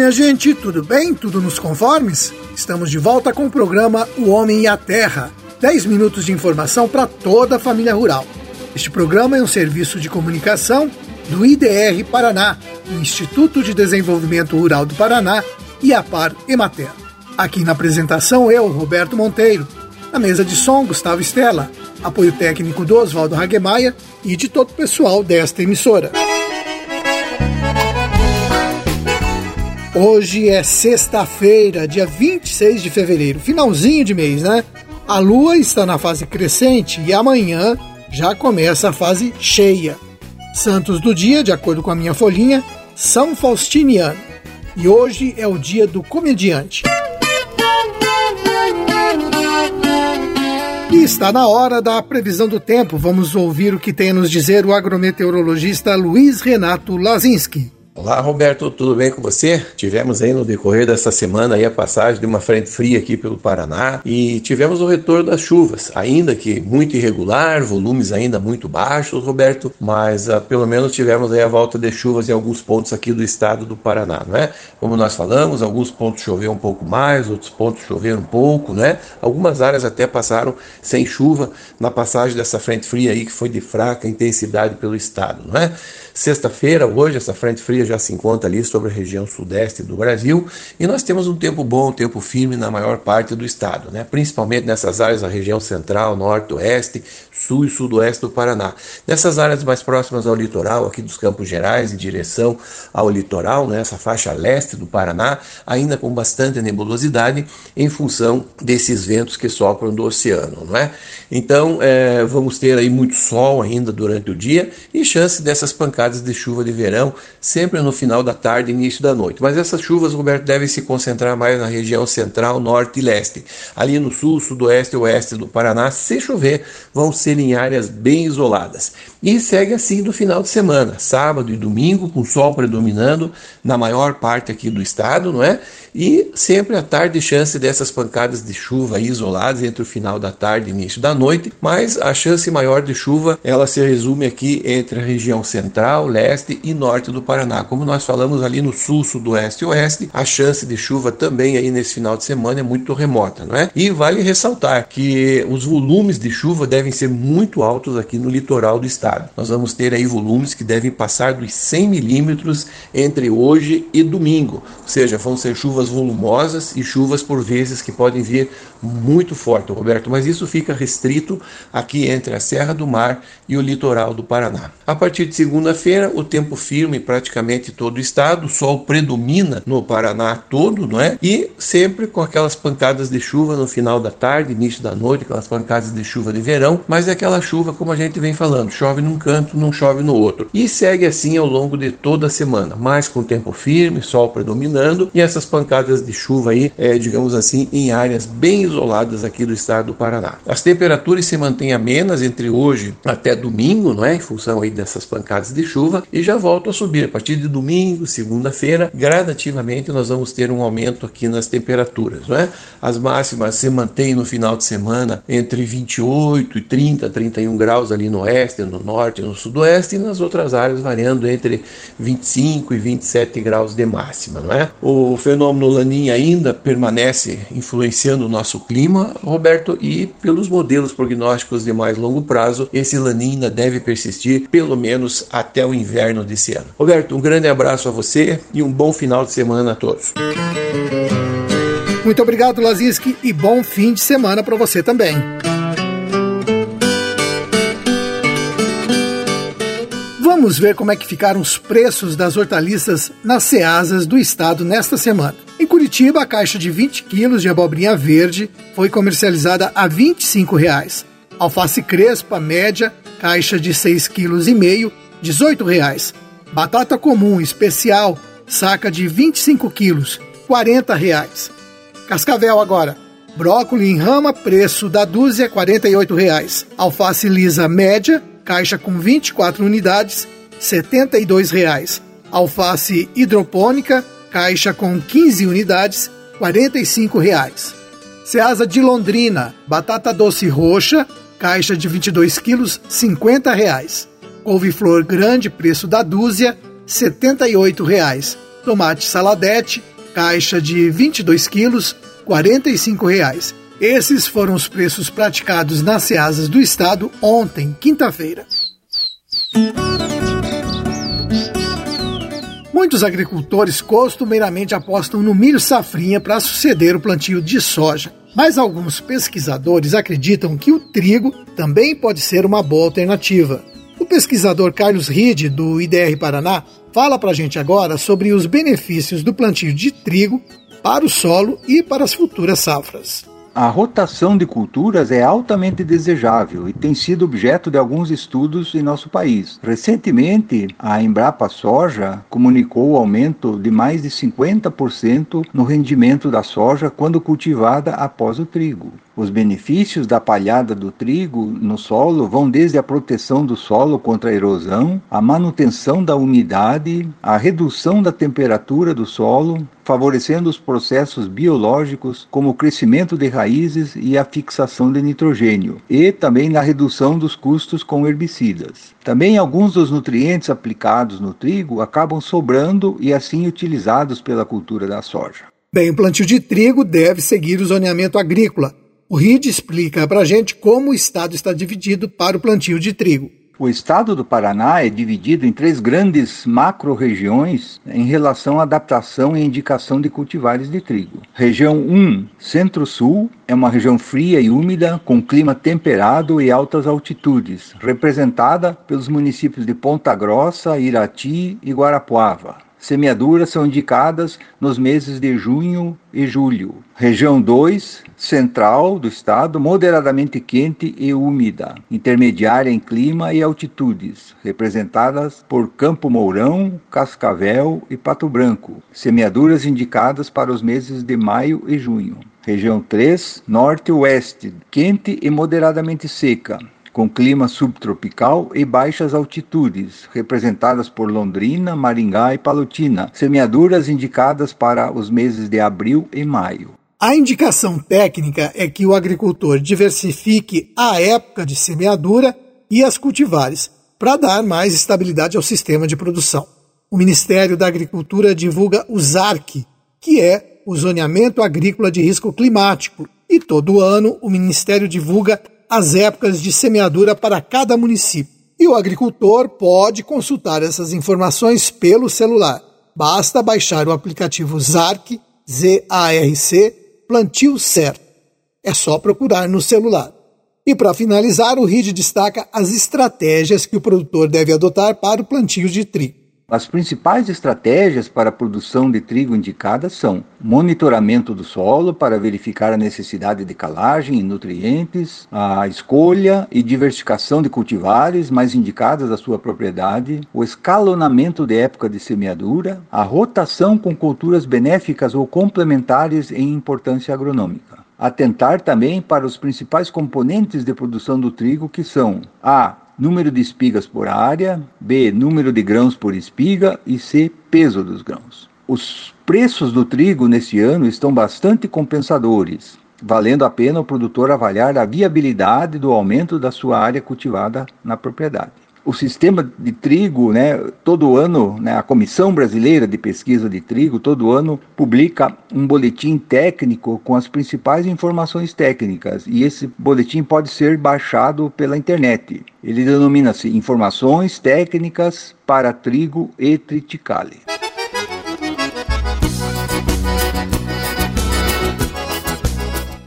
minha gente, tudo bem? Tudo nos conformes? Estamos de volta com o programa O Homem e a Terra. 10 minutos de informação para toda a família rural. Este programa é um serviço de comunicação do IDR Paraná, Instituto de Desenvolvimento Rural do Paraná e a Par Emater. Aqui na apresentação eu, Roberto Monteiro. Na mesa de som, Gustavo Estela. Apoio técnico do Oswaldo Hagemaia e de todo o pessoal desta emissora. Hoje é sexta-feira, dia 26 de fevereiro, finalzinho de mês, né? A lua está na fase crescente e amanhã já começa a fase cheia. Santos do dia, de acordo com a minha folhinha, São Faustiniano. E hoje é o dia do comediante. E está na hora da previsão do tempo. Vamos ouvir o que tem a nos dizer o agrometeorologista Luiz Renato Lazinski. Olá, Roberto, tudo bem com você? Tivemos aí no decorrer dessa semana aí a passagem de uma frente fria aqui pelo Paraná e tivemos o retorno das chuvas, ainda que muito irregular, volumes ainda muito baixos, Roberto, mas uh, pelo menos tivemos aí a volta de chuvas em alguns pontos aqui do estado do Paraná, não é? Como nós falamos, alguns pontos choveu um pouco mais, outros pontos choveram um pouco, né? Algumas áreas até passaram sem chuva na passagem dessa frente fria aí que foi de fraca intensidade pelo estado, não é? Sexta-feira, hoje, essa frente fria já se encontra ali sobre a região sudeste do Brasil e nós temos um tempo bom, um tempo firme na maior parte do estado, né? principalmente nessas áreas da região central, norte, oeste, sul e sudoeste do Paraná. Nessas áreas mais próximas ao litoral, aqui dos Campos Gerais, em direção ao litoral, né? faixa leste do Paraná, ainda com bastante nebulosidade em função desses ventos que sopram do oceano. Não é? Então, é, vamos ter aí muito sol ainda durante o dia e chance dessas pancadas de chuva de verão, sempre no final da tarde e início da noite. Mas essas chuvas, Roberto, devem se concentrar mais na região central, norte e leste. Ali no sul, sudoeste e oeste do Paraná, se chover, vão ser em áreas bem isoladas. E segue assim no final de semana, sábado e domingo, com sol predominando na maior parte aqui do estado, não é? E sempre à tarde chance dessas pancadas de chuva isoladas entre o final da tarde e início da noite, mas a chance maior de chuva ela se resume aqui entre a região central, leste e norte do Paraná. Como nós falamos ali no sul, sudoeste e oeste, a chance de chuva também aí nesse final de semana é muito remota, não é? E vale ressaltar que os volumes de chuva devem ser muito altos aqui no litoral do estado. Nós vamos ter aí volumes que devem passar dos 100 milímetros entre hoje e domingo, ou seja, vão ser chuvas volumosas e chuvas por vezes que podem vir muito forte, Roberto, mas isso fica restrito aqui entre a Serra do Mar e o litoral do Paraná. A partir de segunda-feira, o tempo firme praticamente todo o estado, o sol predomina no Paraná todo, não é? E sempre com aquelas pancadas de chuva no final da tarde, início da noite, aquelas pancadas de chuva de verão, mas é aquela chuva como a gente vem falando, chove num canto, não chove no outro. E segue assim ao longo de toda a semana, mais com tempo firme, sol predominando e essas pancadas de chuva aí, é, digamos assim, em áreas bem isoladas aqui do estado do Paraná. As temperaturas se mantêm amenas entre hoje até domingo, não é? Em função aí dessas pancadas de chuva e já voltam a subir a partir de domingo, segunda-feira, gradativamente nós vamos ter um aumento aqui nas temperaturas, não é? As máximas se mantêm no final de semana entre 28 e 30, 31 graus ali no oeste, no norte, no sudoeste e nas outras áreas variando entre 25 e 27 graus de máxima, não é? O fenômeno Laninha ainda permanece influenciando o nosso clima, Roberto, e pelos modelos prognósticos de mais longo prazo, esse laninha ainda deve persistir pelo menos até o inverno desse ano. Roberto, um grande abraço a você e um bom final de semana a todos. Muito obrigado, Lazinski, e bom fim de semana para você também. Vamos ver como é que ficaram os preços das hortaliças nas ceasas do estado nesta semana. Em Curitiba, a caixa de 20 quilos de abobrinha verde foi comercializada a 25 reais. Alface crespa média, caixa de 6,5 kg, 18 reais. Batata comum especial, saca de 25 quilos, 40 reais. Cascavel agora. Brócolis em rama, preço da dúzia, 48 reais. Alface lisa média, caixa com 24 unidades, 72 reais. Alface hidropônica, caixa com 15 unidades, 45 reais. Ceasa de Londrina, batata doce roxa, caixa de 22 quilos, 50 reais. Couve-flor grande, preço da dúzia, 78 reais. Tomate saladete, Caixa de 22 quilos, R$ 45,00. Esses foram os preços praticados nas ceasas do estado ontem, quinta-feira. Muitos agricultores costumeiramente apostam no milho safrinha para suceder o plantio de soja, mas alguns pesquisadores acreditam que o trigo também pode ser uma boa alternativa. O pesquisador Carlos Ride, do IDR Paraná, fala para a gente agora sobre os benefícios do plantio de trigo para o solo e para as futuras safras. A rotação de culturas é altamente desejável e tem sido objeto de alguns estudos em nosso país. Recentemente, a Embrapa Soja comunicou o aumento de mais de 50% no rendimento da soja quando cultivada após o trigo. Os benefícios da palhada do trigo no solo vão desde a proteção do solo contra a erosão, a manutenção da umidade, a redução da temperatura do solo, favorecendo os processos biológicos como o crescimento de raízes e a fixação de nitrogênio, e também na redução dos custos com herbicidas. Também alguns dos nutrientes aplicados no trigo acabam sobrando e assim utilizados pela cultura da soja. Bem, o plantio de trigo deve seguir o zoneamento agrícola, o RID explica para a gente como o estado está dividido para o plantio de trigo. O estado do Paraná é dividido em três grandes macro-regiões em relação à adaptação e indicação de cultivares de trigo. Região 1, Centro-Sul, é uma região fria e úmida, com clima temperado e altas altitudes, representada pelos municípios de Ponta Grossa, Irati e Guarapuava. Semeaduras são indicadas nos meses de junho e julho. Região 2, central do estado, moderadamente quente e úmida, intermediária em clima e altitudes, representadas por Campo Mourão, Cascavel e Pato Branco. Semeaduras indicadas para os meses de maio e junho. Região 3, norte oeste, quente e moderadamente seca, com clima subtropical e baixas altitudes, representadas por Londrina, Maringá e Palotina, semeaduras indicadas para os meses de abril e maio. A indicação técnica é que o agricultor diversifique a época de semeadura e as cultivares, para dar mais estabilidade ao sistema de produção. O Ministério da Agricultura divulga o ZARC, que é o Zoneamento Agrícola de Risco Climático, e todo ano o Ministério divulga as épocas de semeadura para cada município. E o agricultor pode consultar essas informações pelo celular. Basta baixar o aplicativo ZARC, Z-A-R-C, Plantio Certo. É só procurar no celular. E para finalizar, o RID destaca as estratégias que o produtor deve adotar para o plantio de trigo. As principais estratégias para a produção de trigo indicadas são monitoramento do solo para verificar a necessidade de calagem e nutrientes, a escolha e diversificação de cultivares mais indicadas à sua propriedade, o escalonamento de época de semeadura, a rotação com culturas benéficas ou complementares em importância agronômica. Atentar também para os principais componentes de produção do trigo, que são a número de espigas por área, B, número de grãos por espiga e C, peso dos grãos. Os preços do trigo neste ano estão bastante compensadores, valendo a pena o produtor avaliar a viabilidade do aumento da sua área cultivada na propriedade o sistema de trigo, né, todo ano, né, a Comissão Brasileira de Pesquisa de Trigo, todo ano publica um boletim técnico com as principais informações técnicas e esse boletim pode ser baixado pela internet. Ele denomina-se Informações Técnicas para Trigo e Triticale.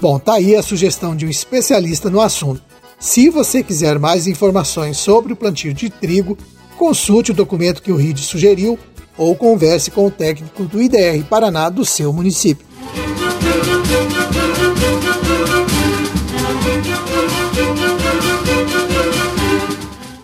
Bom, tá aí a sugestão de um especialista no assunto. Se você quiser mais informações sobre o plantio de trigo, consulte o documento que o RID sugeriu ou converse com o técnico do IDR Paraná do seu município.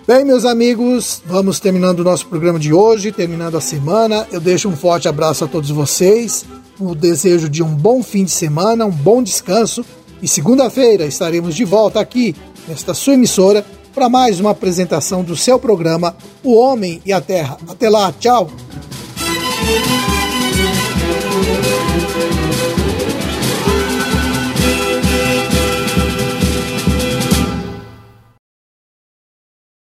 Bem, meus amigos, vamos terminando o nosso programa de hoje, terminando a semana. Eu deixo um forte abraço a todos vocês, o desejo de um bom fim de semana, um bom descanso. E segunda-feira estaremos de volta aqui nesta sua emissora para mais uma apresentação do seu programa O Homem e a Terra. Até lá, tchau!